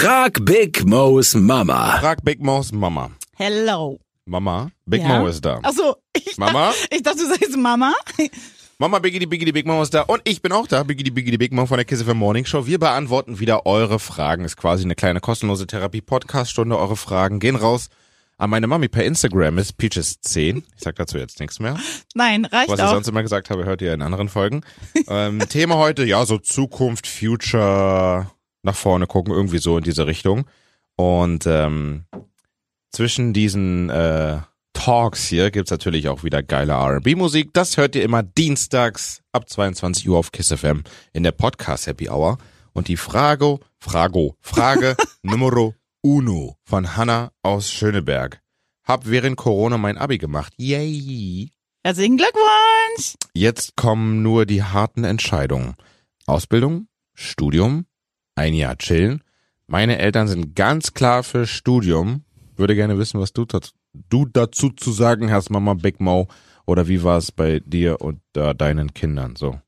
Frag Big Mo's Mama. Frag Big Mo's Mama. Hello. Mama, Big Ja? Mo ist da. Achso, ich, Mama? ich dachte, du sagst Mama. Mama Biggie, die Biggie, die Big Mo ist da. Und ich bin auch da. Biggie, die Biggie, die Big Mo von der Kiss FM Morning Show. Wir beantworten wieder eure Fragen. Ist quasi eine kleine kostenlose Therapie-Podcast-Stunde. Eure Fragen gehen raus an meine Mami per Instagram. Ist Peaches10. Ich sag dazu jetzt nichts mehr. Nein, reicht Was ich auch. sonst immer gesagt habe, hört ihr in anderen Folgen. ähm, Thema heute, ja, so Zukunft, Future, nach vorne gucken, irgendwie so in diese Richtung. Und ähm, zwischen diesen äh, Talks hier gibt's natürlich auch wieder geile R&B-Musik. Das hört ihr immer dienstags ab 22 Uhr auf KISS FM in der Podcast Happy Hour. Und die Frage, Frago, Frage Numero uno von Hanna aus Schöneberg. Hab während Corona mein Abi gemacht. Yay! Herzlichen Glückwunsch. Jetzt kommen nur die harten Entscheidungen. Ausbildung, Studium, ein Jahr chillen. Meine Eltern sind ganz klar für Studium. Würde gerne wissen, was du, dazu- du dazu zu sagen hast, Mama Big Mo. Oder wie war es bei dir und äh, deinen Kindern so?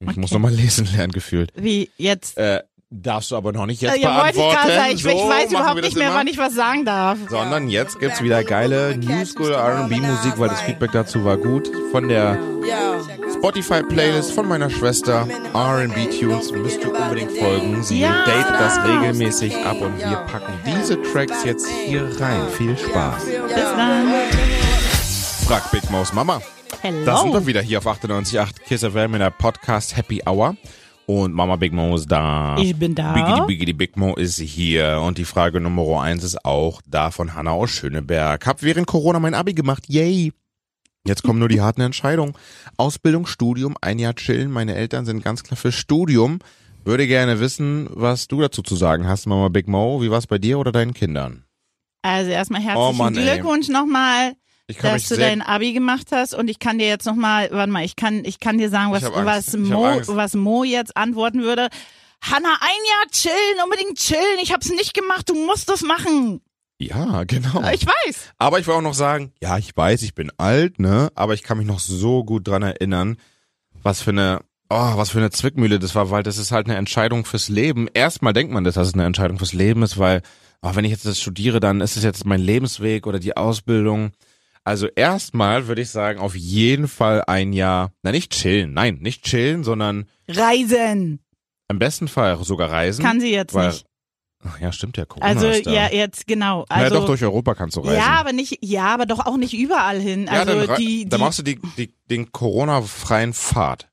Ich Okay. muss nochmal lesen lernen, gefühlt. Wie jetzt? Äh, darfst du aber noch nicht jetzt Äh, ja, wollte ich beantworten. sagen. Ich, so ich weiß überhaupt nicht mehr, immer. wann ich was sagen darf. Sondern jetzt gibt's wieder geile New School R&B Musik, weil das Feedback dazu war gut. Von der Spotify Playlist von meiner Schwester R&B Tunes müsst ihr unbedingt folgen. Sie Ja. datet das regelmäßig ab und wir packen diese Tracks jetzt hier rein. Viel Spaß. Bis dann. Frag Big Mouse Mama. Hello. Da sind wir wieder hier auf 98.8 Kiss FM in der Podcast Happy Hour. Und Mama Big Mo ist da. Ich bin da. Biggity Biggity Big Mo ist hier. Und die Frage Nummer eins ist auch da von Hanna aus Schöneberg. Hab während Corona mein Abi gemacht. Yay! Jetzt kommen nur die harten Entscheidungen. Ausbildung, Studium, ein Jahr chillen. Meine Eltern sind ganz klar für Studium. Würde gerne wissen, was du dazu zu sagen hast, Mama Big Mo. Wie war's bei dir oder deinen Kindern? Also erstmal Oh herzlichen Mann, ey. Glückwunsch nochmal, dass du dein Abi gemacht hast. Und ich kann dir jetzt nochmal, warte mal, ich kann, ich kann dir sagen, was, was, Mo, was Mo jetzt antworten würde. Hanna, ein Jahr chillen, unbedingt chillen. Ich hab's nicht gemacht, du musst das machen. Ja, genau. Ich weiß. Aber ich will auch noch sagen, ja, ich weiß, ich bin alt, ne? Aber ich kann mich noch so gut dran erinnern, was für eine, oh, was für eine Zwickmühle das war, weil das ist halt eine Entscheidung fürs Leben. Erstmal denkt man, das, dass es eine Entscheidung fürs Leben ist, weil, oh, wenn ich jetzt das studiere, dann ist es jetzt mein Lebensweg oder die Ausbildung. Also erstmal würde ich sagen, auf jeden Fall ein Jahr, na nicht chillen, nein, nicht chillen, sondern Reisen. im besten Fall sogar reisen. Kann sie jetzt weil, nicht. Ach ja, stimmt ja, Corona Also, ist da. ja, jetzt, genau. ja, Also, doch, durch Europa kannst du reisen. ja, aber nicht, ja, aber doch auch nicht überall hin. Ja, Also, dann, rei- die, die, dann machst du die, die, den Corona-freien Pfad.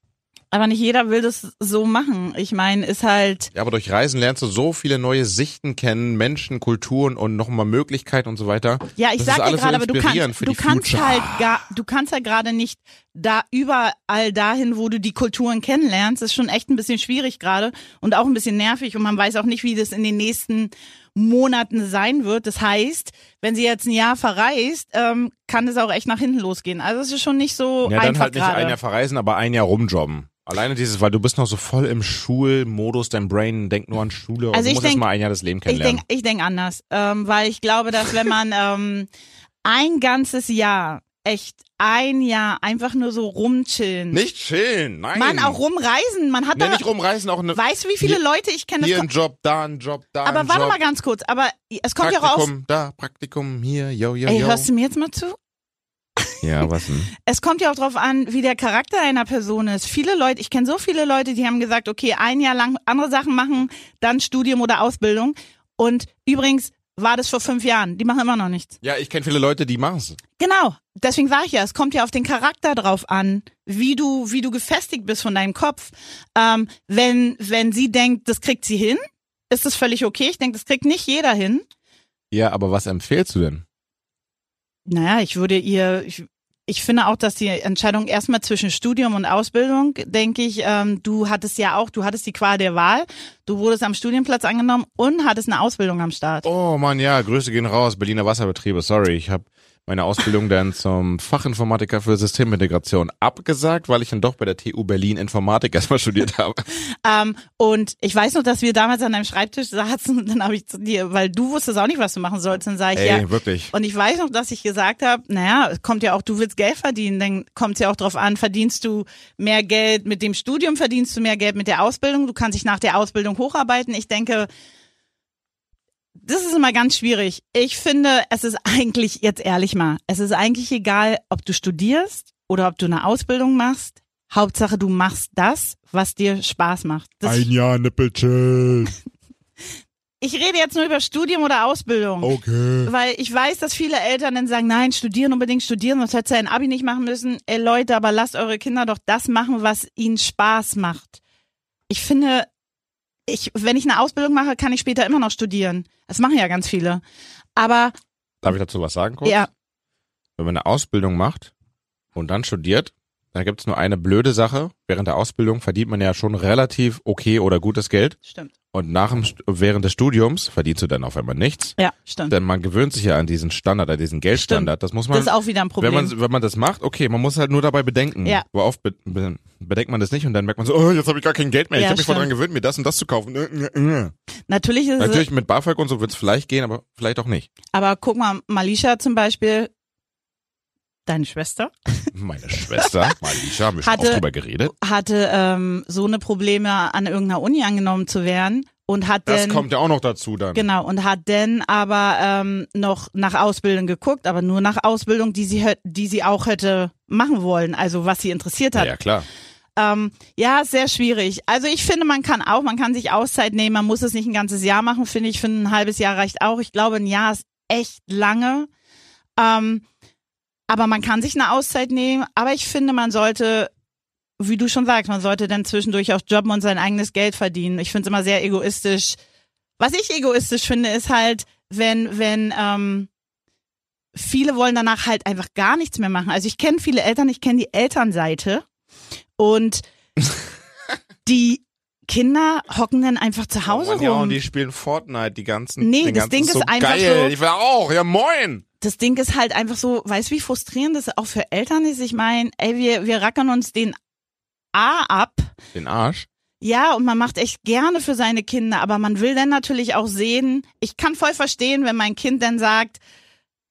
Aber nicht jeder will das so machen. Ich meine, ist halt, Ja, aber durch Reisen lernst du so viele neue Sichten kennen, Menschen, Kulturen und nochmal Möglichkeiten und so weiter. Ja, ich Das sag dir alles so gerade, aber du kannst, für du kannst Future. halt gar, du kannst ja gerade nicht da überall dahin, wo du die Kulturen kennenlernst. Das ist schon echt ein bisschen schwierig gerade und auch ein bisschen nervig und man weiß auch nicht, wie das in den nächsten Monaten sein wird. Das heißt, wenn sie jetzt ein Jahr verreist, ähm, kann es auch echt nach hinten losgehen. Also es ist schon nicht so Ja, einfach dann halt nicht gerade. ein Jahr verreisen, aber ein Jahr rumjobben. Alleine dieses, weil du bist noch so voll im Schulmodus, dein Brain denkt nur an Schule und Also du ich musst denk- erst mal ein Jahr das Leben Ich kennenlernen. denke ich denk anders, ähm, weil ich glaube, dass wenn man ähm, ein ganzes Jahr, echt ein Jahr einfach nur so rumchillen, nicht chillen, nein. man auch rumreisen, man hat Nee, da, nicht rumreisen, auch eine, weißt du, wie viele Hier- Leute ich kenne? hier ein Job, da ein Job, da Aber warte Job. mal ganz kurz, aber es kommt ja raus. Praktikum, da, Praktikum, hier, yo, yo, Ey, yo. hörst du mir jetzt mal zu? Ja, was denn? Es kommt ja auch drauf an, wie der Charakter einer Person ist. Viele Leute, ich kenne so viele Leute, die haben gesagt, okay, ein Jahr lang andere Sachen machen, dann Studium oder Ausbildung. Und übrigens war das vor fünf Jahren. Die machen immer noch nichts. Ja, ich kenne viele Leute, die machen's. Genau. Deswegen sage ich ja, es kommt ja auf den Charakter drauf an, wie du, wie du gefestigt bist von deinem Kopf. Ähm, wenn, wenn sie denkt, das kriegt sie hin, ist das völlig okay. Ich denke, das kriegt nicht jeder hin. Ja, aber was empfehlst du denn? Naja, ich würde ihr, ich, ich finde auch, dass die Entscheidung erstmal zwischen Studium und Ausbildung, denke ich, ähm, du hattest ja auch, du hattest die Qual der Wahl, du wurdest am Studienplatz angenommen und hattest eine Ausbildung am Start. Oh Mann, ja, Grüße gehen raus, Berliner Wasserbetriebe. Sorry, ich habe meine Ausbildung dann zum Fachinformatiker für Systemintegration abgesagt, weil ich dann doch bei der TU Berlin Informatik erstmal studiert habe. Ähm, und ich weiß noch, dass wir damals an deinem Schreibtisch saßen und dann habe ich zu dir, weil du wusstest auch nicht, was du machen sollst, dann sage ich, Ey, ja. wirklich. Und ich weiß noch, dass ich gesagt habe, naja, es kommt ja auch, du willst Geld verdienen, dann kommt es ja auch drauf an, verdienst du mehr Geld mit dem Studium, verdienst du mehr Geld mit der Ausbildung, du kannst dich nach der Ausbildung hocharbeiten. Ich denke, das ist immer ganz schwierig. Ich finde, es ist eigentlich, jetzt ehrlich mal, es ist eigentlich egal, ob du studierst oder ob du eine Ausbildung machst. Hauptsache, du machst das, was dir Spaß macht. Das, Jahr Nippelchen. ich rede jetzt nur über Studium oder Ausbildung. Okay. Weil ich weiß, dass viele Eltern dann sagen, nein, studieren unbedingt studieren, sonst hätte ein Abi nicht machen müssen. Ey Leute, aber lasst eure Kinder doch das machen, was ihnen Spaß macht. Ich finde, ich, wenn ich eine Ausbildung mache, kann ich später immer noch studieren. Das machen ja ganz viele. Aber Darf ich dazu was sagen kurz? ja, Wenn man eine Ausbildung macht und dann studiert, dann gibt es nur eine blöde Sache. Während der Ausbildung verdient man ja schon relativ okay oder gutes Geld. stimmt. Und nach dem, während des Studiums verdienst du dann auf einmal nichts. Ja, stimmt. Denn man gewöhnt sich ja an diesen Standard, an diesen Geldstandard. Das muss man, Das ist auch wieder ein Problem. wenn man, wenn man das macht, okay, man muss halt nur dabei bedenken. Ja. Aber oft be be bedenkt man das nicht und dann merkt man so, oh, jetzt habe ich gar kein Geld mehr. Ja, ich habe mich voll stimmt. dran gewöhnt, mir das und das zu kaufen. Äh, äh, äh. Natürlich ist Natürlich mit BAföG und so wird es vielleicht gehen, aber vielleicht auch nicht. aber guck mal, Malisha zum Beispiel, deine Schwester, Meine Schwester, Malisha, haben wir schon Hatte- oft drüber geredet. hatte ähm, so eine Probleme, an irgendeiner Uni angenommen zu werden und hat Das dann kommt ja auch noch dazu dann. Genau, und hat dann aber ähm, noch nach Ausbildung geguckt, aber nur nach Ausbildung, die sie, die sie auch hätte machen wollen, also was sie interessiert Ja, hat. ja, klar. Ähm, ja, sehr schwierig. Also ich finde, man kann auch, man kann sich Auszeit nehmen, man muss es nicht ein ganzes Jahr machen, finde ich, finde ein halbes Jahr reicht auch. Ich glaube, ein Jahr ist echt lange. Ähm, aber man kann sich eine Auszeit nehmen, aber ich finde, man sollte, wie du schon sagst, man sollte dann zwischendurch auch jobben und sein eigenes Geld verdienen. Ich finde es immer sehr egoistisch. Was ich egoistisch finde, ist halt, wenn, wenn, ähm, viele wollen danach halt einfach gar nichts mehr machen. Also ich kenne viele Eltern, ich kenne die Elternseite und die Kinder hocken dann einfach zu Hause Mann, ja, rum. und die spielen Fortnite, die ganzen. Nee, den das ganzen Ding ist so einfach geil. so- Ich will auch, ja moin. Das Ding ist halt einfach so, weißt du, wie frustrierend das auch für Eltern ist? Ich meine, ey, wir, wir rackern uns den A ab. Den Arsch. Ja, und man macht echt gerne für seine Kinder, aber man will dann natürlich auch sehen, ich kann voll verstehen, wenn mein Kind dann sagt,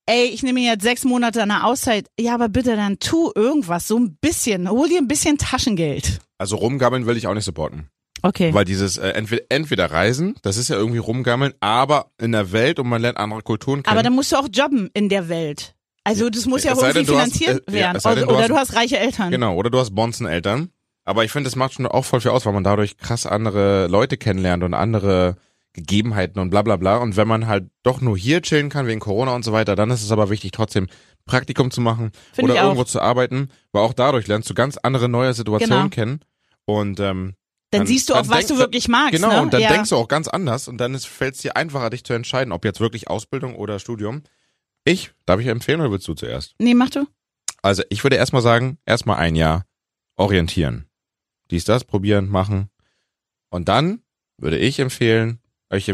ey, ich nehme mir jetzt sechs Monate eine Auszeit. Ja, aber bitte dann tu irgendwas, so ein bisschen, hol dir ein bisschen Taschengeld. Also rumgammeln will ich auch nicht supporten. Okay. Weil dieses äh, entweder, entweder Reisen, das ist ja irgendwie rumgammeln, aber in der Welt und man lernt andere Kulturen kennen. Aber dann musst du auch jobben in der Welt. Also das muss ja auch sei irgendwie denn, du hast- finanziert äh, ja, werden. sei denn, oder du oder hast- du hast reiche Eltern. Genau, oder du hast Bonzen-Eltern. Aber ich finde, das macht schon auch voll viel aus, weil man dadurch krass andere Leute kennenlernt und andere Gegebenheiten und bla bla bla. Und wenn man halt doch nur hier chillen kann wegen Corona und so weiter, dann ist es aber wichtig, trotzdem Praktikum zu machen Find oder irgendwo zu arbeiten, weil auch dadurch lernst du ganz andere neue Situationen Genau. kennen. Und ähm, Dann, Dann- siehst du auch, dann was denkst du wirklich magst. genau, ne? und dann ja. denkst du auch ganz anders und dann fällt es dir einfacher, dich zu entscheiden, ob jetzt wirklich Ausbildung oder Studium. Ich, darf ich empfehlen oder willst du zuerst? Nee, mach du. Also ich würde erstmal sagen, erstmal ein Jahr orientieren. Dies, das, probieren, machen. Und dann würde ich empfehlen, ich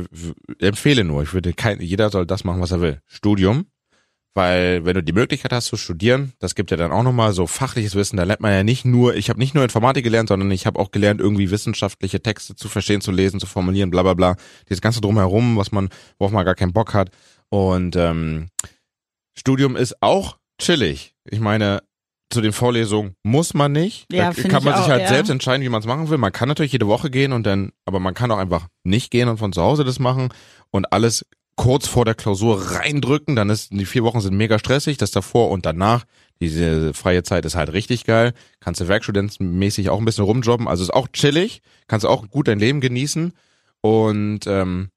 empfehle nur, ich würde kein, jeder soll das machen, was er will. Studium. Weil wenn du die Möglichkeit hast zu studieren, das gibt ja dann auch nochmal so fachliches Wissen, da lernt man ja nicht nur, ich habe nicht nur Informatik gelernt, sondern ich habe auch gelernt, irgendwie wissenschaftliche Texte zu verstehen, zu lesen, zu formulieren, bla bla bla. Dieses ganze drumherum, was man, worauf man gar keinen Bock hat. Und ähm, Studium ist auch chillig. Ich meine, zu den Vorlesungen muss man nicht. Ja, da kann man sich auch, halt ja. selbst entscheiden, wie man es machen will. Man kann natürlich jede Woche gehen und dann, aber man kann auch einfach nicht gehen und von zu Hause das machen und alles kurz vor der Klausur reindrücken. Dann ist die vier Wochen sind mega stressig. Das davor und danach, diese freie Zeit ist halt richtig geil. Kannst du werkstudentenmäßig auch ein bisschen rumjobben. Also ist auch chillig. Kannst auch gut dein Leben genießen und ähm,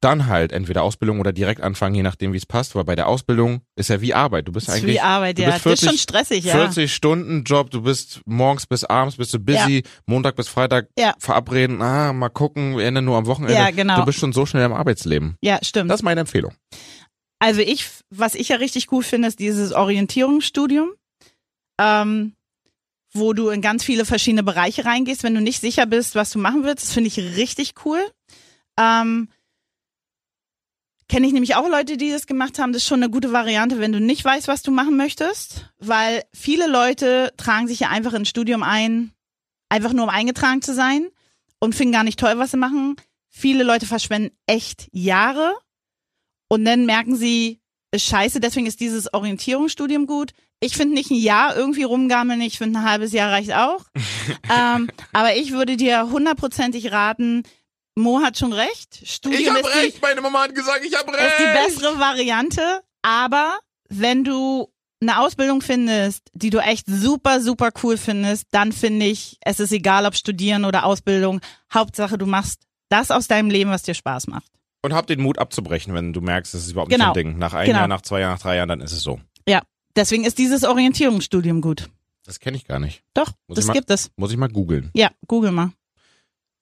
dann halt entweder Ausbildung oder direkt anfangen, je nachdem, wie es passt. Weil bei der Ausbildung ist ja wie Arbeit. Du bist eigentlich wie Arbeit, du ja. bist das ist 40 schon stressig, ja. 40 Stunden Job, du bist morgens bis abends bist du busy, Montag bis Freitag Ja. verabreden, ah, mal gucken, wir ändern nur am Wochenende. Ja, genau. Du bist schon so schnell im Arbeitsleben. Ja, stimmt. Das ist meine Empfehlung. Also ich, was ich ja richtig gut finde, ist dieses Orientierungsstudium, ähm, wo du in ganz viele verschiedene Bereiche reingehst, wenn du nicht sicher bist, was du machen willst. Das finde ich richtig cool. Ähm, Kenne ich nämlich auch Leute, die das gemacht haben. Das ist schon eine gute Variante, wenn du nicht weißt, was du machen möchtest. Weil viele Leute tragen sich ja einfach ins Studium ein, einfach nur um eingetragen zu sein und finden gar nicht toll, was sie machen. Viele Leute verschwenden echt Jahre und dann merken sie, ist scheiße, deswegen ist dieses Orientierungsstudium gut. Ich finde nicht ein Jahr irgendwie rumgammeln, ich finde ein halbes Jahr reicht auch. ähm, aber ich würde dir hundertprozentig raten, Mo hat schon recht. Ich Studium hab ist die, recht, meine Mama hat gesagt, ich hab recht. ist die bessere Variante. Aber wenn du eine Ausbildung findest, die du echt super, super cool findest, dann finde ich, es ist egal, ob Studieren oder Ausbildung. Hauptsache, du machst das aus deinem Leben, was dir Spaß macht. Und hab den Mut abzubrechen, wenn du merkst, das ist überhaupt Genau. nicht dein Ding. Nach einem Genau. Jahr, nach zwei Jahren, nach drei Jahren, dann ist es so. Ja. Deswegen ist dieses Orientierungsstudium gut. Das kenne ich gar nicht. Doch, Muss das ich mal- gibt es. Muss ich mal googeln. Ja, google mal.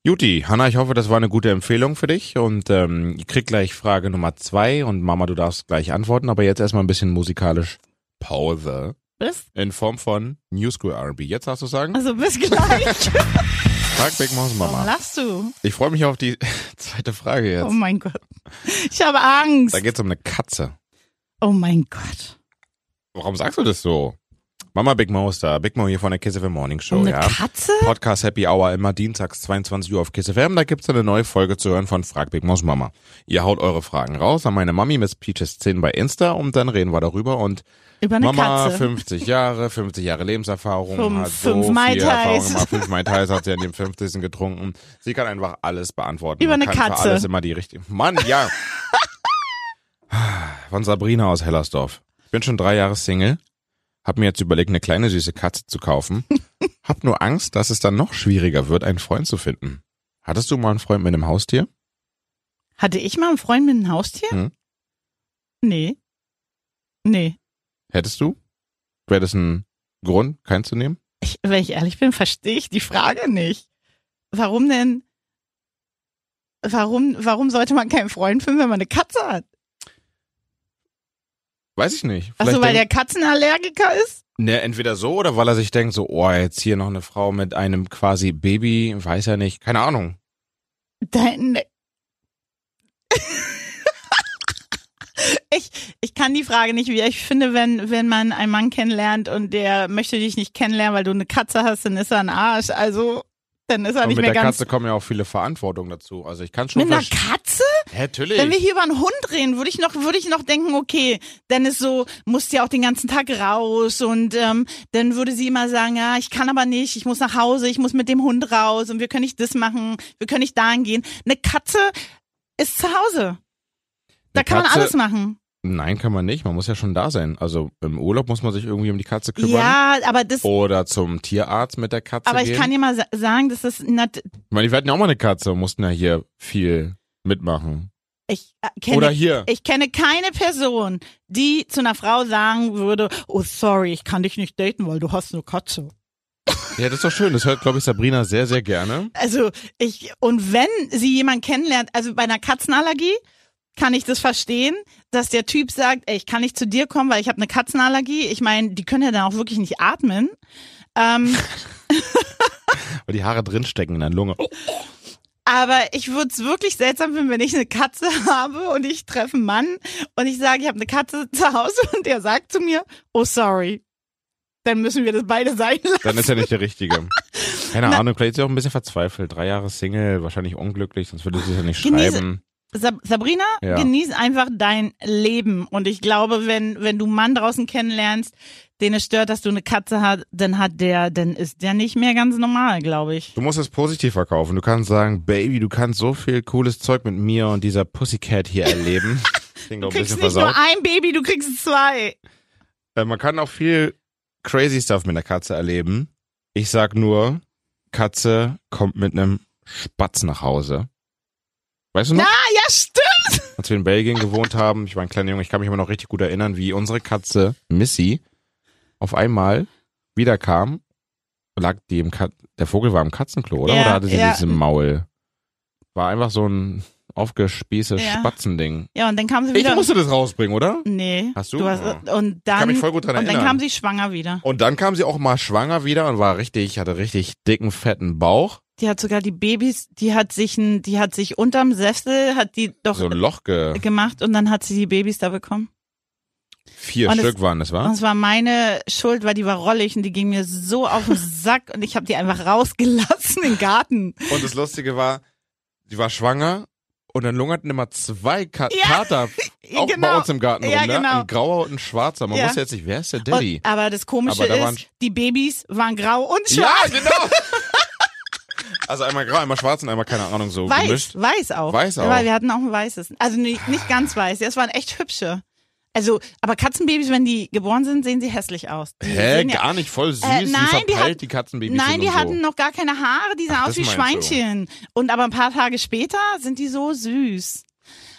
Juti, Hanna, ich hoffe, das war eine gute Empfehlung für dich und ähm, ihr kriegt gleich Frage Nummer zwei und Mama, du darfst gleich antworten, aber jetzt erstmal ein bisschen musikalisch Pause Bis, in Form von New School R&B. Jetzt darfst du sagen, also bis gleich. frag Big Warum Mama. lachst du? Ich freue mich auf die zweite Frage jetzt. Oh mein Gott. Ich habe Angst. Da geht's um eine Katze. Oh mein Gott. Warum sagst du das so? Mama Big Mo ist da. Big Mo hier von der Kiss FM Morning Show, eine ja. Katze? Podcast Happy Hour immer dienstags 22 Uhr auf Kiss FM. Da gibt's eine neue Folge zu hören von Frag Big Mo's Mama. Ihr haut eure Fragen raus an meine Mami Miss Peaches 10 bei Insta und dann reden wir darüber und Über eine Mama Katze. 50 Jahre, 50 Jahre Lebenserfahrung, Fünf- hat so fünf viel Mai. Erfahrung gemacht. Fünf Mai Tais hat sie an dem 50. getrunken. Sie kann einfach alles beantworten. Über eine kann Katze. Für alles immer die richtige. Mann, ja. Von Sabrina aus Hellersdorf. Ich bin schon drei Jahre Single. Hab mir jetzt überlegt, eine kleine süße Katze zu kaufen. Hab nur Angst, dass es dann noch schwieriger wird, einen Freund zu finden. Hattest du mal einen Freund mit einem Haustier? Hatte ich mal einen Freund mit einem Haustier? Hm. Nee. Nee. Hättest du? Wäre das ein Grund, keinen zu nehmen? Ich, wenn ich ehrlich bin, verstehe ich die Frage nicht. Warum denn? Warum, warum sollte man keinen Freund finden, wenn man eine Katze hat? Weiß ich nicht. Achso, Vielleicht weil der Katzenallergiker ist? Ne, entweder so oder weil er sich denkt, so, oh, jetzt hier noch eine Frau mit einem quasi Baby, weiß er nicht, keine Ahnung. Dein, ich, ich kann die Frage nicht wieder. Ich finde, wenn, wenn man einen Mann kennenlernt und der möchte dich nicht kennenlernen, weil du eine Katze hast, dann ist er ein Arsch. Also, dann ist Und nicht mit mehr der ganz. Katze kommen ja auch viele Verantwortungen dazu. Also ich kann schon mit einer. Katze? Hä, natürlich. Wenn wir hier über einen Hund reden, würde ich noch, würde ich noch denken, okay, dann ist so, musst ja auch den ganzen Tag raus und ähm, dann würde sie immer sagen, ja, ich kann aber nicht, ich muss nach Hause, ich muss mit dem Hund raus und wir können nicht das machen, wir können nicht dahin gehen. Eine Katze ist zu Hause. Da Eine kann man Katze- alles machen. Nein, kann man nicht. Man muss ja schon da sein. Also im Urlaub muss man sich irgendwie um die Katze kümmern. Ja, aber das, Oder zum Tierarzt mit der Katze aber ich gehen. kann dir mal sa- sagen, das ist, nat ich meine, wir hatten ja auch mal eine Katze und mussten ja hier viel mitmachen. ich äh, kenne Oder hier. Ich kenne keine Person, die zu einer Frau sagen würde, oh sorry, ich kann dich nicht daten, weil du hast eine Katze. Ja, das ist doch schön. Das hört, glaube ich, Sabrina sehr, sehr gerne. Also ich, und wenn sie jemanden kennenlernt, also bei einer Katzenallergie, kann ich das verstehen, dass der Typ sagt, ey, ich kann nicht zu dir kommen, weil ich habe eine Katzenallergie. Ich meine, die können ja dann auch wirklich nicht atmen. Ähm, Weil die Haare drinstecken in der Lunge. aber ich würde es wirklich seltsam finden, wenn ich eine Katze habe und ich treffe einen Mann und ich sage, ich habe eine Katze zu Hause und der sagt zu mir, oh sorry. Dann müssen wir das beide sein lassen. Dann ist er nicht der Richtige. Keine Na- Ahnung, vielleicht ist er auch ein bisschen verzweifelt. Drei Jahre Single, wahrscheinlich unglücklich, sonst würde sie es ja nicht schreiben. Sab Sabrina, Ja. genieß einfach dein Leben. Und ich glaube, wenn, wenn du einen Mann draußen kennenlernst, den es stört, dass du eine Katze hast, dann hat der, dann ist der nicht mehr ganz normal, glaube ich. Du musst es positiv verkaufen. Du kannst sagen, Baby, du kannst so viel cooles Zeug mit mir und dieser Pussycat hier erleben. Du kriegst nicht nur versaut. ein Baby, du kriegst zwei. Äh, man kann auch viel crazy Stuff mit einer Katze erleben. Ich sag nur, Katze kommt mit einem Spatz nach Hause. Weißt du noch? Ja, stimmt. als wir in Belgien gewohnt haben, ich war ein kleiner Junge, ich kann mich immer noch richtig gut erinnern, wie unsere Katze Missy auf einmal wiederkam, lag die im Kat der Vogel war im Katzenklo, oder? Ja, oder hatte sie ja. dieses im Maul? War einfach so ein aufgespießtes Ja. Spatzending. Ja, und dann kam sie Ich wieder. musste das rausbringen, oder? nee. Hast du? hast, Oh. und Ich kann dann, mich voll gut dran und dann kam sie schwanger wieder. Und dann kam sie auch mal schwanger wieder und war richtig, hatte richtig dicken, fetten Bauch. Die hat sogar die Babys, die hat sich ein, die hat sich unterm Sessel, hat die doch So ein Loch ge gemacht und dann hat sie die Babys da bekommen. Vier Und es- Stück waren das, Und war? es war meine Schuld, weil die war rollig und die ging mir so auf den Sack und ich habe die einfach rausgelassen im Garten. Und das Lustige war, sie war schwanger und dann lungerten immer zwei Ka Ja. Kater auch bei Genau. uns im Garten Ja, rum, ne? genau. Ein grauer und ein schwarzer. Man Ja. wusste jetzt nicht, wer ist der Daddy? Und, aber das Komische Aber da ist, die Babys waren grau und Ja, schwarz. genau. Also einmal grau, einmal schwarz und einmal keine Ahnung so Weiß, gemischt. weiß auch. Weiß auch. Weil wir hatten auch ein weißes. Also nicht, nicht ganz weiß. Das waren echt hübsche. Also, aber Katzenbabys, wenn die geboren sind, sehen sie hässlich aus. Die Hä, ja- gar nicht voll süß, Äh, wie nein, die verpeilt hat- die Katzenbabys Nein, die so. hatten noch gar keine Haare, die sahen Ach, aus wie. Schweinchen. Und aber ein paar Tage später sind die so süß.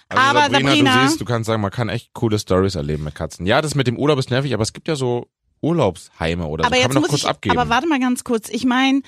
Also aber Sabrina, Sabrina- du siehst, du kannst sagen, man kann echt coole Stories erleben mit Katzen. Ja, das mit dem Urlaub ist nervig, aber es gibt ja so Urlaubsheime oder so. aber kann jetzt man muss kurz ich, abgeben. aber warte mal ganz kurz. Ich meine,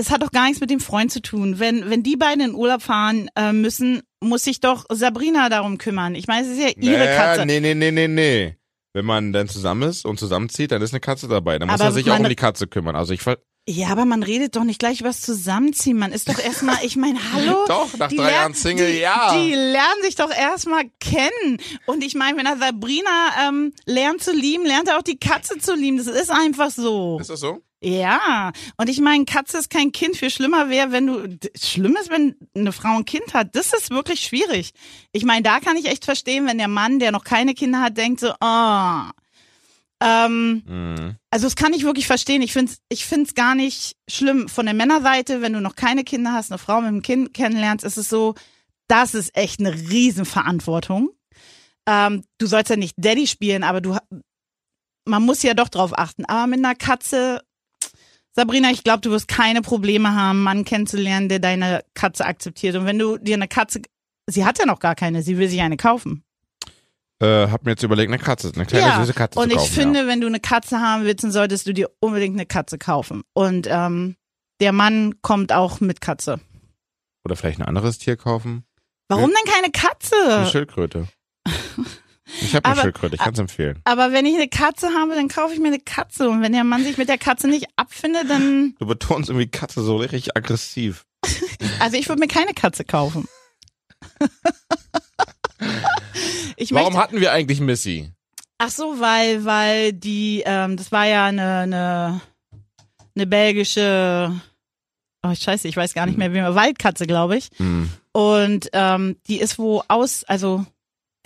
es hat doch gar nichts mit dem Freund zu tun. Wenn, wenn die beiden in Urlaub fahren äh, müssen, muss sich doch Sabrina darum kümmern. Ich meine, es ist ja ihre naja, Katze. Nee, nee, nee, nee, nee. Wenn man dann zusammen ist und zusammenzieht, dann ist eine Katze dabei. Dann muss Aber er sich auch um die Katze kümmern. Also ich ver Ja, aber man redet doch nicht gleich über das Zusammenziehen. Man ist doch erstmal, ich meine, hallo? Doch, nach drei Jahren Single, die, ja. Die lernen sich doch erstmal kennen. Und ich meine, wenn er Sabrina ähm, lernt zu lieben, lernt er auch die Katze zu lieben. Das ist einfach so. Ist das so? Ja. Und ich meine, Katze ist kein Kind. Viel schlimmer wäre, wenn du, schlimm ist, wenn eine Frau ein Kind hat. Das ist wirklich schwierig. Ich meine, da kann ich echt verstehen, wenn der Mann, der noch keine Kinder hat, denkt so, oh, ähm, Mhm. also das kann ich wirklich verstehen. Ich finde es ich find's gar nicht schlimm. Von der Männerseite, wenn du noch keine Kinder hast, eine Frau mit einem Kind kennenlernst, ist es so, das ist echt eine Riesenverantwortung. Ähm, du sollst ja nicht Daddy spielen, aber du, man muss ja doch drauf achten. Aber mit einer Katze, Sabrina, ich glaube, du wirst keine Probleme haben, einen Mann kennenzulernen, der deine Katze akzeptiert. Und wenn du dir eine Katze, sie hat ja noch gar keine, sie will sich eine kaufen. Äh, hab mir jetzt überlegt, eine Katze, eine kleine Ja, süße Katze Und zu ich kaufen. finde, wenn du eine Katze haben willst, dann solltest du dir unbedingt eine Katze kaufen. Und ähm, der Mann kommt auch mit Katze. ja. Oder vielleicht ein anderes Tier kaufen. Warum denn keine Eine Katze? Schildkröte. Ich habe eine Schildkröte, ich kann es empfehlen. Aber wenn ich eine Katze habe, dann kaufe ich mir eine Katze. Und wenn der Mann sich mit der Katze nicht abfindet, dann. Du betonst irgendwie Katze so richtig aggressiv. Also ich würde mir keine Katze kaufen. ich Warum möchte, hatten wir eigentlich Missy? ach so, weil, weil die, ähm, das war ja eine, eine, eine belgische, oh scheiße, ich weiß gar nicht mehr, wie man, Waldkatze, glaube ich. Hm. Und ähm, die ist wo aus, also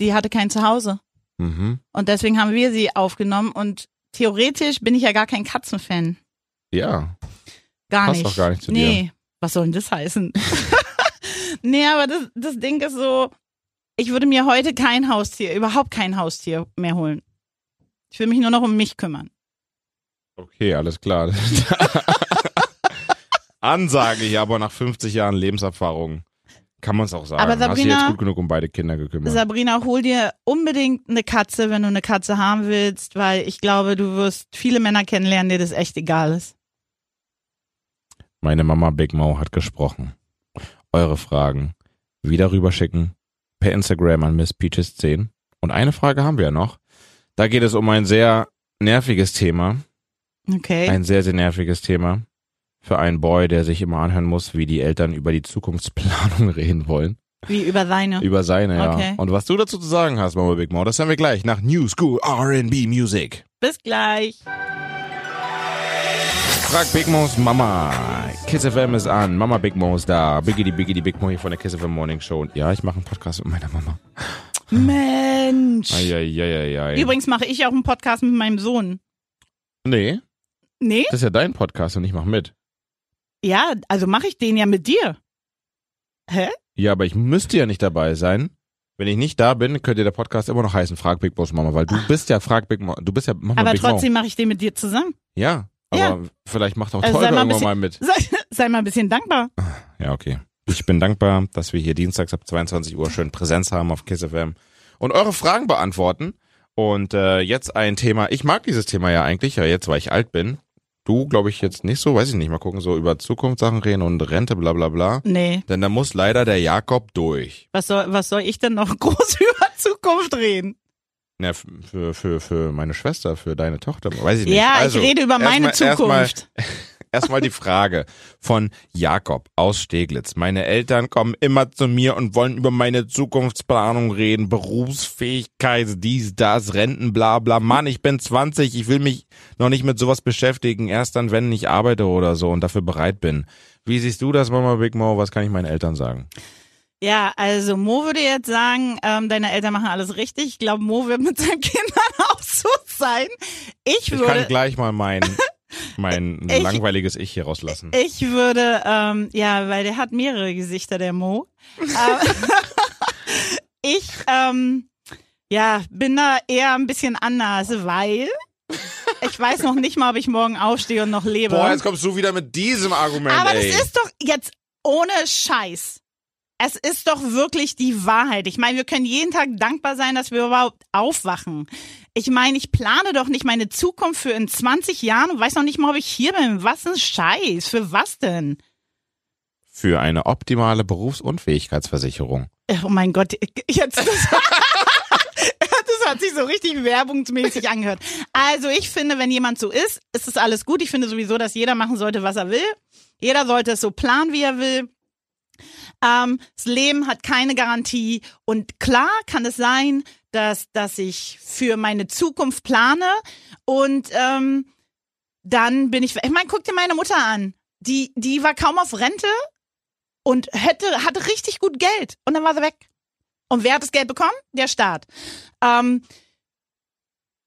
die hatte kein Zuhause. Mhm. Und deswegen haben wir sie aufgenommen. Und theoretisch bin ich ja gar kein Katzenfan. Ja. Gar Passt nicht. doch gar nicht zu nee. Was soll denn das heißen? nee, aber das, das Ding ist so, ich würde mir heute kein Haustier, überhaupt kein Haustier mehr holen. Ich will mich nur noch um mich kümmern. Okay, alles klar. Ansage ich aber nach 50 Jahren Lebenserfahrung. Kann man es auch sagen. Aber Hast du Sabrina- jetzt gut genug um beide Kinder gekümmert? Sabrina, hol dir unbedingt eine Katze, wenn du eine Katze haben willst, weil ich glaube, du wirst viele Männer kennenlernen, dir das echt egal ist. Meine Mama Big Mo hat gesprochen. Eure Fragen wieder rüberschicken per Instagram an Miss Peaches 10. Und eine Frage haben wir ja noch. Da geht es um ein sehr nerviges Thema. Okay. Ein sehr, sehr nerviges Thema. Für einen Boy, der sich immer anhören muss, wie die Eltern über die Zukunftsplanung reden wollen. Wie über seine. Über seine, ja. Okay. Und was du dazu zu sagen hast, Mama Big Mo, das hören wir gleich nach New School R&B Music. Bis gleich. Frag Big Mo's Mama. Kiss FM ist an. Mama Big Mo ist da. Biggity Biggity Big Mo hier von der Kiss FM Morning Show. Und ja, ich mache einen Podcast mit meiner Mama. Mensch. Eieieiei. Übrigens mache ich auch einen Podcast mit meinem Sohn. Nee, Nee? das ist ja dein Podcast und ich mach mit. Ja, also mache ich den ja mit dir. Hä? Ja, aber ich müsste ja nicht dabei sein. Wenn ich nicht da bin, könnte der Podcast immer noch heißen Frag Big Boss Mama, weil du bist ja Frag Big Mo. Du bist ja Mama Aber Big trotzdem mache ich den mit dir zusammen. Ja, aber Ja. vielleicht macht auch Also Tolga mal irgendwann mal mit. Sei, sei mal ein bisschen dankbar. Ja, okay. Ich bin dankbar, dass wir hier dienstags ab 22 Uhr schön Präsenz haben auf Kiss FM und eure Fragen beantworten. Und äh, jetzt ein Thema, ich mag dieses Thema ja eigentlich, ja jetzt, weil ich alt bin. Du, glaube ich, jetzt nicht so, weiß ich nicht, mal gucken, so über Zukunftssachen reden und Rente, bla bla bla. Nee. Denn da muss leider der Jakob durch. Was soll, was soll ich denn noch groß über Zukunft reden? Na, für, für, für meine Schwester, für deine Tochter, weiß ich nicht. Ja, also, ich rede über meine erstmal- Zukunft. Erstmal die Frage von Jakob aus Steglitz. Meine Eltern kommen immer zu mir und wollen über meine Zukunftsplanung reden, Berufsfähigkeit, dies, das, Renten, bla bla. Mann, ich bin 20, ich will mich noch nicht mit sowas beschäftigen, erst dann, wenn ich arbeite oder so und dafür bereit bin. Wie siehst du das, Mama Big Mo? Was kann ich meinen Eltern sagen? Ja, also Mo würde jetzt sagen, ähm, deine Eltern machen alles richtig. Ich glaube, Mo wird mit seinen Kindern auch so sein. Ich Ich würde. kann gleich mal meinen mein Ich- langweiliges Ich hier rauslassen. Ich würde, ähm, ja, weil der hat mehrere Gesichter, der Mo. Ähm, ich, ähm, ja, bin da eher ein bisschen anders, weil ich weiß noch nicht mal, ob ich morgen aufstehe und noch lebe. Boah, jetzt kommst du wieder mit diesem Argument, Aber ey. das ist doch jetzt ohne Scheiß. Es ist doch wirklich die Wahrheit. Ich meine, wir können jeden Tag dankbar sein, dass wir überhaupt aufwachen. Ich meine, ich plane doch nicht meine Zukunft für in 20 Jahren und weiß noch nicht mal, ob ich hier bin. Was ein Scheiß. Für was denn? Für eine optimale Berufsunfähigkeitsversicherung. Oh mein Gott, jetzt. Das, das hat sich so richtig werbungsmäßig angehört. Also ich finde, wenn jemand so ist, ist es alles gut. Ich finde sowieso, dass jeder machen sollte, was er will. Jeder sollte es so planen, wie er will. Ähm, das Leben hat keine Garantie. Und klar kann es sein, dass, dass ich für meine Zukunft plane und ähm, dann bin ich. Ich meine, guck dir meine Mutter an. Die, die war kaum auf Rente und hätte, hatte richtig gut Geld. Und dann war sie weg. Und wer hat das Geld bekommen? Der Staat. Ähm,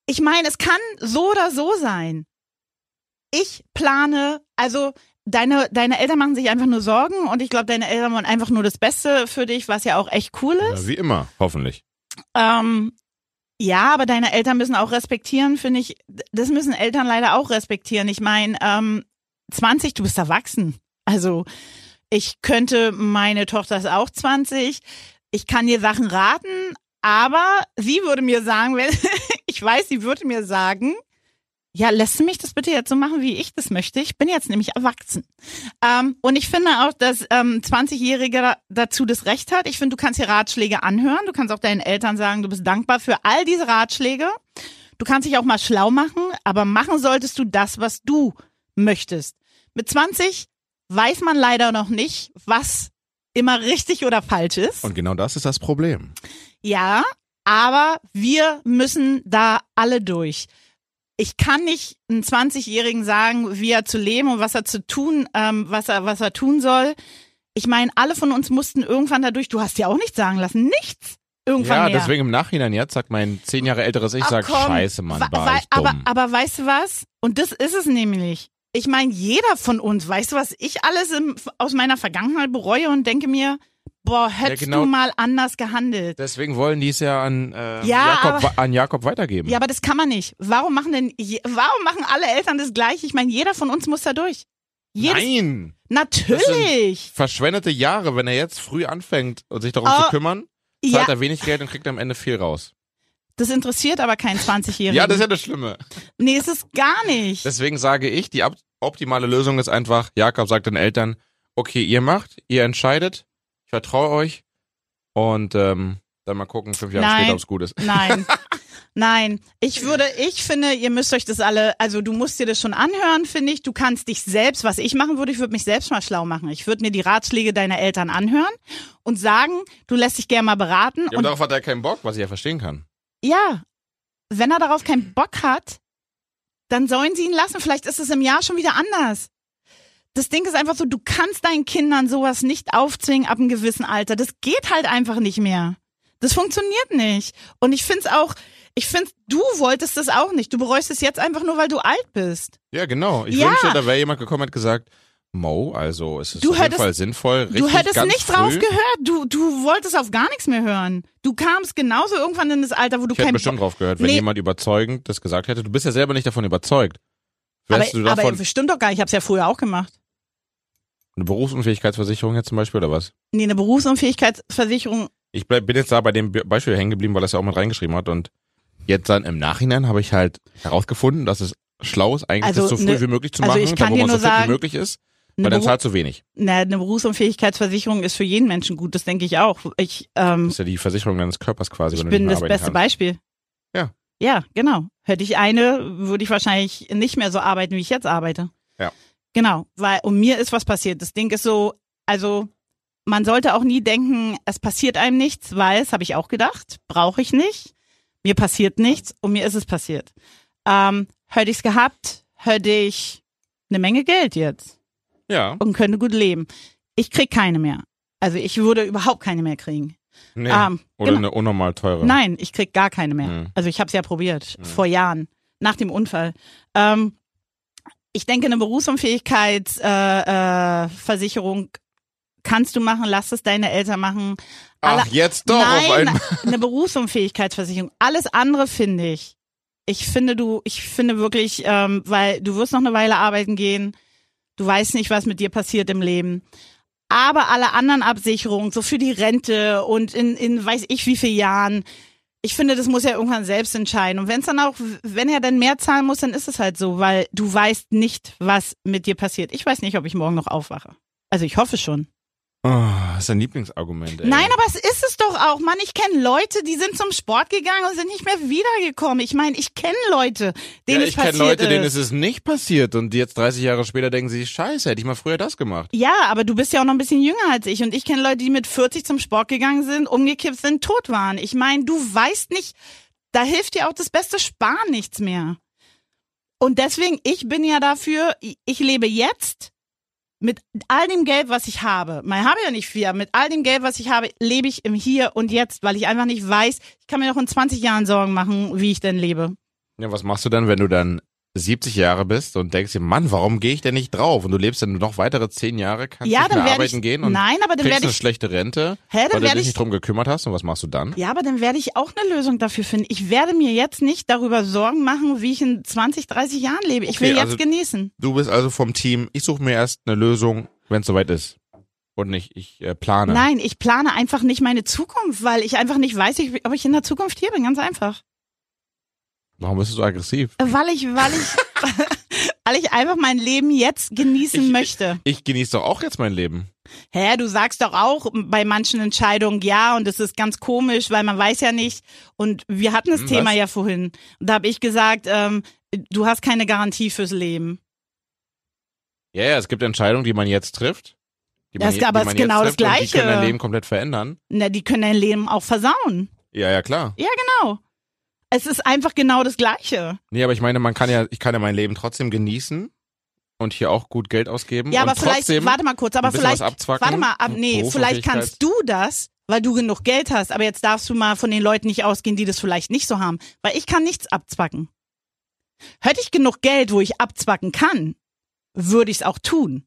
ich meine, es kann so oder so sein. Ich plane, also deine, deine Eltern machen sich einfach nur Sorgen und ich glaube, deine Eltern wollen einfach nur das Beste für dich, was ja auch echt cool ist. Ja, wie immer, hoffentlich. Ähm, ja, aber deine Eltern müssen auch respektieren, finde ich. Das müssen Eltern leider auch respektieren. Ich meine, ähm, 20, du bist erwachsen. Also ich könnte, meine Tochter ist auch 20. Ich kann dir Sachen raten, aber sie würde mir sagen, wenn, ich weiß, sie würde mir sagen, ja, lässt du mich das bitte jetzt so machen, wie ich das möchte? Ich bin jetzt nämlich erwachsen. Ähm, und ich finde auch, dass ähm, 20-Jährige da- dazu das Recht hat. Ich finde, du kannst dir Ratschläge anhören. Du kannst auch deinen Eltern sagen, du bist dankbar für all diese Ratschläge. Du kannst dich auch mal schlau machen, aber machen solltest du das, was du möchtest. Mit 20 weiß man leider noch nicht, was immer richtig oder falsch ist. Und genau das ist das Problem. Ja, aber wir müssen da alle durch. Ich kann nicht einem 20-Jährigen sagen, wie er zu leben und was er zu tun, ähm, was er, was er tun soll. Ich meine, alle von uns mussten irgendwann dadurch, du hast dir auch nichts sagen lassen, nichts. Irgendwann Ja, mehr. deswegen im Nachhinein jetzt sagt mein zehn Jahre älteres Ich, Ach, sagt, komm. scheiße, Mann, Wa- war ich dumm. aber, aber weißt du was? Und das ist es nämlich. Ich meine, jeder von uns, weißt du, was ich alles im, aus meiner Vergangenheit bereue und denke mir, boah, hättest genau. du mal anders gehandelt. Deswegen wollen die es ja an, äh, Ja, Jakob, aber- an Jakob weitergeben. Ja, aber das kann man nicht. Warum machen denn, warum machen alle Eltern das gleiche? Ich meine, jeder von uns muss da durch. Jedes, Nein! Natürlich. Verschwendete Jahre, wenn er jetzt früh anfängt, und sich darum Oh, zu kümmern, Ja, zahlt er wenig Geld und kriegt am Ende viel raus. das interessiert aber keinen 20-Jährigen. Ja, das ist ja das Schlimme. nee, es ist gar nicht. Deswegen sage ich, die op- optimale Lösung ist einfach, Jakob sagt den Eltern, okay, ihr macht, ihr entscheidet, ich vertraue euch und ähm, dann mal gucken, fünf Jahre Nein. später, ob es gut ist. Nein. Nein, ich würde, ich finde, ihr müsst euch das alle, also du musst dir das schon anhören, finde ich. Du kannst dich selbst, was ich machen würde, ich würde mich selbst mal schlau machen. Ich würde mir die Ratschläge deiner Eltern anhören und sagen, du lässt dich gerne mal beraten. Ja, aber und darauf hat er keinen Bock, was ich ja verstehen kann. ja, wenn er darauf keinen Bock hat, dann sollen sie ihn lassen. Vielleicht ist es im Jahr schon wieder anders. Das Ding ist einfach so, du kannst deinen Kindern sowas nicht aufzwingen ab einem gewissen Alter. Das geht halt einfach nicht mehr. Das funktioniert nicht. Und ich find's auch, ich find, du wolltest das auch nicht. Du bereust es jetzt einfach nur, weil du alt bist. Ja, genau. Ich Ja. wünschte, da wäre jemand gekommen und hat gesagt, Mo, also es ist Du auf jeden hättest- Fall sinnvoll, richtig du hättest nicht früh. drauf gehört. Du, du wolltest auf gar nichts mehr hören. Du kamst genauso irgendwann in das Alter, wo du Ich hätte kein bestimmt drauf gehört, wenn Nee. jemand überzeugend das gesagt hätte. Du bist ja selber nicht davon überzeugt. aber, Wärst du davon aber stimmt doch gar nicht. Ich habe es ja früher auch gemacht. Eine Berufsunfähigkeitsversicherung jetzt zum Beispiel oder was? Nee, eine Berufsunfähigkeitsversicherung. Ich bleib, bin jetzt da bei dem Be- Beispiel hängen geblieben, weil er es ja auch mit reingeschrieben hat und jetzt dann im Nachhinein habe ich halt herausgefunden, dass es schlau ist, eigentlich Also das so früh ne- wie möglich zu also machen, ich da kann wo dir man so nur fit sagen, wie möglich ist, weil dann zahlt zu wenig. na, eine Berufsunfähigkeitsversicherung ist für jeden Menschen gut. Das denke ich auch. Ich, ähm, Das ist ja die Versicherung deines Körpers quasi, ich wenn du nicht bin das beste kannst. Beispiel. Ja. Ja, genau. Hätte ich eine, würde ich wahrscheinlich nicht mehr so arbeiten, wie ich jetzt arbeite. Ja. Genau, weil um mir ist was passiert. Das Ding ist so, also man sollte auch nie denken, es passiert einem nichts, weil, das habe ich auch gedacht, brauche ich nicht. Mir passiert nichts und mir ist es passiert. Ähm, hätte ich es gehabt, hätte ich eine Menge Geld jetzt Ja, und könnte gut leben. Ich krieg keine mehr. Also ich würde überhaupt keine mehr kriegen. nee. Ähm, Oder genau. eine unnormal teure. Nein, ich krieg gar keine mehr. Mhm. Also ich habe es ja probiert Mhm. vor Jahren nach dem Unfall. Ähm, Ich denke, eine Berufsunfähigkeitsversicherung äh, äh, kannst du machen, lass es deine Eltern machen. Ach, jetzt doch Nein, eine Berufsunfähigkeitsversicherung. Alles andere finde ich. Ich finde du, ich finde wirklich, ähm, weil du wirst noch eine Weile arbeiten gehen. Du weißt nicht, was mit dir passiert im Leben. Aber alle anderen Absicherungen, so für die Rente und in, in weiß ich wie viel Jahren, ich finde, das muss er irgendwann selbst entscheiden. Und wenn es dann auch, wenn er dann mehr zahlen muss, dann ist es halt so, weil du weißt nicht, was mit dir passiert. Ich weiß nicht, ob ich morgen noch aufwache. Also ich hoffe schon. Oh, das ist dein Lieblingsargument, ey. Nein, aber es ist es doch auch. Mann, ich kenne Leute, die sind zum Sport gegangen und sind nicht mehr wiedergekommen. Ich meine, ich kenne Leute, denen ja, es ich kenne passiert Leute, ist. denen ist es nicht passiert und die jetzt 30 Jahre später denken sie, scheiße, hätte ich mal früher das gemacht. Ja, aber du bist ja auch noch ein bisschen jünger als ich und ich kenne Leute, die mit 40 zum Sport gegangen sind, umgekippt sind, tot waren. Ich meine, du weißt nicht, da hilft dir auch das beste Sparen nichts mehr. Und deswegen, ich bin ja dafür, ich lebe jetzt mit all dem Geld, was ich habe. Man habe ja nicht viel, mit all dem Geld, was ich habe, lebe ich im Hier und Jetzt, weil ich einfach nicht weiß, ich kann mir noch in 20 Jahren Sorgen machen, wie ich denn lebe. Ja, was machst du dann, wenn du dann 70 Jahre bist und denkst dir, Mann, warum gehe ich denn nicht drauf? Und du lebst dann noch weitere 10 Jahre, kannst Ja, nicht dann mehr werde arbeiten ich- gehen und Nein, aber dann kriegst werde eine ich- schlechte Rente, Hä, dann weil du dich ich nicht drum gekümmert hast. Und was machst du dann? Ja, aber dann werde ich auch eine Lösung dafür finden. Ich werde mir jetzt nicht darüber Sorgen machen, wie ich in 20, 30 Jahren lebe. Ich Okay, will jetzt also- genießen. Du bist also vom Team, ich suche mir erst eine Lösung, wenn es soweit ist. Und nicht, ich äh, plane. Nein, ich plane einfach nicht meine Zukunft, weil ich einfach nicht weiß, ich- ob ich in der Zukunft hier bin. Ganz einfach. Warum bist du so aggressiv? Weil ich, weil ich, weil ich einfach mein Leben jetzt genießen Ich- möchte. Ich genieße doch auch jetzt mein Leben. Hä, du sagst doch auch bei manchen Entscheidungen ja und das ist ganz komisch, weil man weiß ja nicht. Und wir hatten das Hm, Thema was? ja vorhin. Und da habe ich gesagt, ähm, du hast keine Garantie fürs Leben. Ja, ja, es gibt Entscheidungen, die man jetzt trifft. Die man, es- je- aber es ist genau das und Die können Gleiche. dein Leben komplett verändern. Na, die können dein Leben auch versauen. Ja, ja, klar. Ja, genau. Es ist einfach genau das Gleiche. Nee, aber ich meine, man kann ja, ich kann ja mein Leben trotzdem genießen und hier auch gut Geld ausgeben. Ja, aber vielleicht, warte mal kurz, aber vielleicht, warte mal, ab, nee, vielleicht kannst du das, weil du genug Geld hast, aber jetzt darfst du mal von den Leuten nicht ausgehen, die das vielleicht nicht so haben, weil ich kann nichts abzwacken. Hätte ich genug Geld, wo ich abzwacken kann, würde ich es auch tun.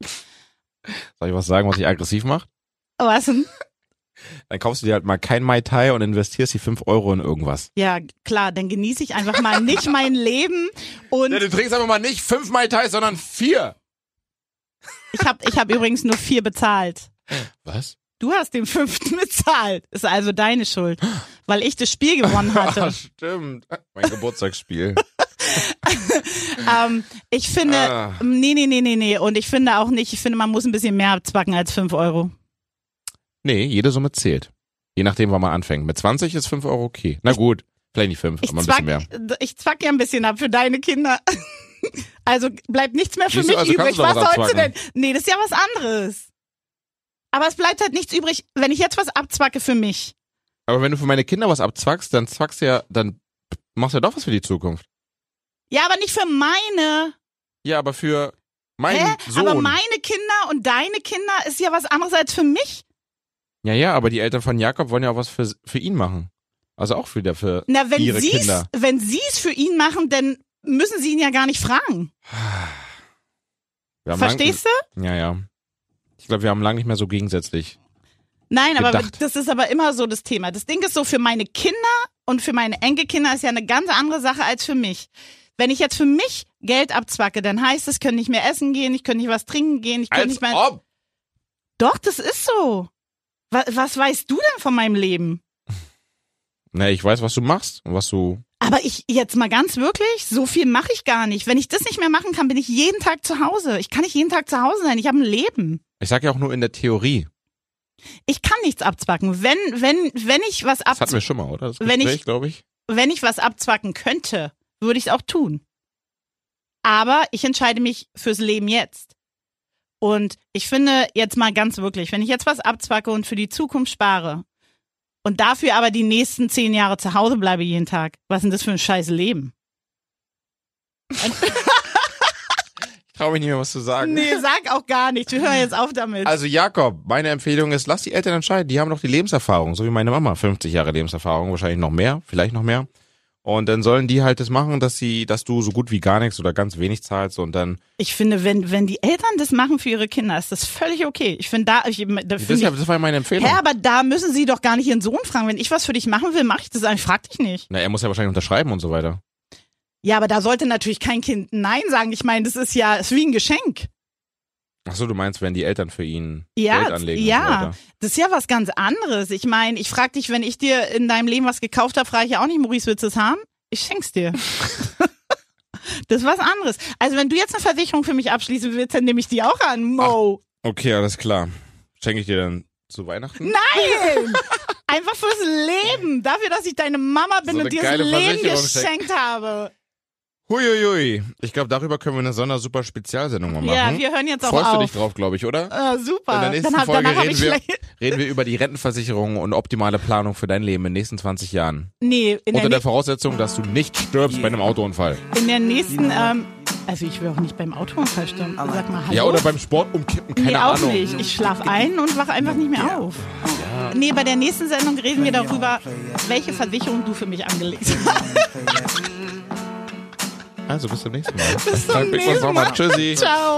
Soll ich was sagen, was dich aggressiv macht? Was denn? Dann kaufst du dir halt mal kein Mai Tai und investierst die 5 Euro in irgendwas. Ja, klar, dann genieße ich einfach mal nicht mein Leben und Ja, du trinkst aber mal nicht 5 Mai Tai, sondern 4. ich habe ich hab übrigens nur vier bezahlt. Was? Du hast den fünften bezahlt. Ist also deine Schuld, weil ich das Spiel gewonnen hatte. Ah, stimmt. Mein Geburtstagsspiel. ähm, ich finde, Ah. nee, nee, nee, nee, nee. Und ich finde auch nicht, ich finde, man muss ein bisschen mehr abzwacken als fünf Euro. Nee, jede Summe zählt. Je nachdem, wann man anfängt. Mit 20 ist 5 Euro okay. Na gut, vielleicht nicht 5, Ich aber ein zwack, bisschen mehr. ich zwack ja ein bisschen ab für deine Kinder. Also bleibt nichts mehr für Siehst mich also übrig. Was sollst du denn? Nee, das ist ja was anderes. Aber es bleibt halt nichts übrig, wenn ich jetzt was abzwacke für mich. Aber wenn du für meine Kinder was abzwackst, dann zwackst du ja, dann machst du ja doch was für die Zukunft. Ja, aber nicht für meine. Ja, aber für meinen Hä? Sohn. Aber meine Kinder und deine Kinder ist ja was anderes als für mich. Ja, ja, aber die Eltern von Jakob wollen ja auch was für, für ihn machen. Also auch wieder für Na, wenn ihre sie's, Kinder. wenn sie es für ihn machen, dann müssen sie ihn ja gar nicht fragen. Verstehst du? Lang, ja, ja. Ich glaube, wir haben lange nicht mehr so gegensätzlich. Nein, aber gedacht. das ist aber immer so das Thema. Das Ding ist so, für meine Kinder und für meine Enkelkinder ist ja eine ganz andere Sache als für mich. Wenn ich jetzt für mich Geld abzwacke, dann heißt es, ich kann nicht mehr essen gehen, ich kann nicht was trinken gehen, ich kann nicht mehr. ob! Doch, das ist so. Was, was weißt du denn von meinem Leben? Na, ich weiß, was du machst und was du. Aber ich jetzt mal ganz wirklich, so viel mache ich gar nicht. Wenn ich das nicht mehr machen kann, bin ich jeden Tag zu Hause. Ich kann nicht jeden Tag zu Hause sein. Ich habe ein Leben. Ich sag ja auch nur in der Theorie. Ich kann nichts abzwacken. Wenn wenn wenn ich was Das hatten abzwacken wir schon mal, oder? Das Wenn ich- Gespräch, glaube ich. wenn ich was abzwacken könnte, würde ich es auch tun. Aber ich entscheide mich fürs Leben jetzt. Und ich finde jetzt mal ganz wirklich, wenn ich jetzt was abzwacke und für die Zukunft spare und dafür aber die nächsten zehn Jahre zu Hause bleibe jeden Tag, was ist denn das für ein scheiß Leben? Ich traue mich nicht mehr, was zu sagen. Nee, sag auch gar nicht. Wir hören jetzt auf damit. Also Jakob, meine Empfehlung ist, lass die Eltern entscheiden. Die haben doch die Lebenserfahrung, so wie meine Mama. 50 Jahre Lebenserfahrung, wahrscheinlich noch mehr, vielleicht noch mehr. Und dann sollen die halt das machen, dass sie, dass du so gut wie gar nichts oder ganz wenig zahlst und dann. Ich finde, wenn, wenn die Eltern das machen für ihre Kinder, ist das völlig okay. Ich finde da, ich, da Das, finde ja, ich, das war ja meine Empfehlung. Hä, aber da müssen sie doch gar nicht ihren Sohn fragen. Wenn ich was für dich machen will, mache ich das einfach. Frag dich nicht. Na, er muss ja wahrscheinlich unterschreiben und so weiter. Ja, aber da sollte natürlich kein Kind Nein sagen. Ich meine, das ist ja, ist wie ein Geschenk. Ach so, du meinst, wenn die Eltern für ihn Ja, Geld anlegen so ja, weiter. das ist ja was ganz anderes. Ich meine, ich frage dich, wenn ich dir in deinem Leben was gekauft habe, frage ich ja auch nicht, Maurice, willst du es haben? Ich schenk's dir. das ist was anderes. Also wenn du jetzt eine Versicherung für mich abschließen willst, dann nehme ich die auch an, Mo. Okay, alles klar. Schenke ich dir dann zu Weihnachten? Nein! Einfach fürs Leben. Dafür, dass ich deine Mama bin So und dir das Leben geschenkt habe. Huiuiui. Ich glaube, darüber können wir eine Sonder-Super Spezialsendung mal machen. Ja, wir hören jetzt auch Freust auf. du dich drauf, glaube ich, oder? Äh, super. In der nächsten Dann hab, Folge reden wir, schlecht. reden wir über die Rentenversicherung und optimale Planung für dein Leben in den nächsten 20 Jahren. Nee, in Unter der, der Voraussetzung, dass du nicht stirbst bei einem Autounfall. in der nächsten, ähm, also ich will auch nicht beim Autounfall sterben. Sag mal, hallo. Ja, oder beim Sport umkippen, keine nee, auch Ahnung. nicht. Ich schlaf ein und wache einfach nicht mehr auf. Nee, bei der nächsten Sendung reden wir darüber, welche Versicherung du für mich angelegt hast. Also bis zum nächsten Mal. Bis zum nächsten. Mal. Tschüssi. Ciao.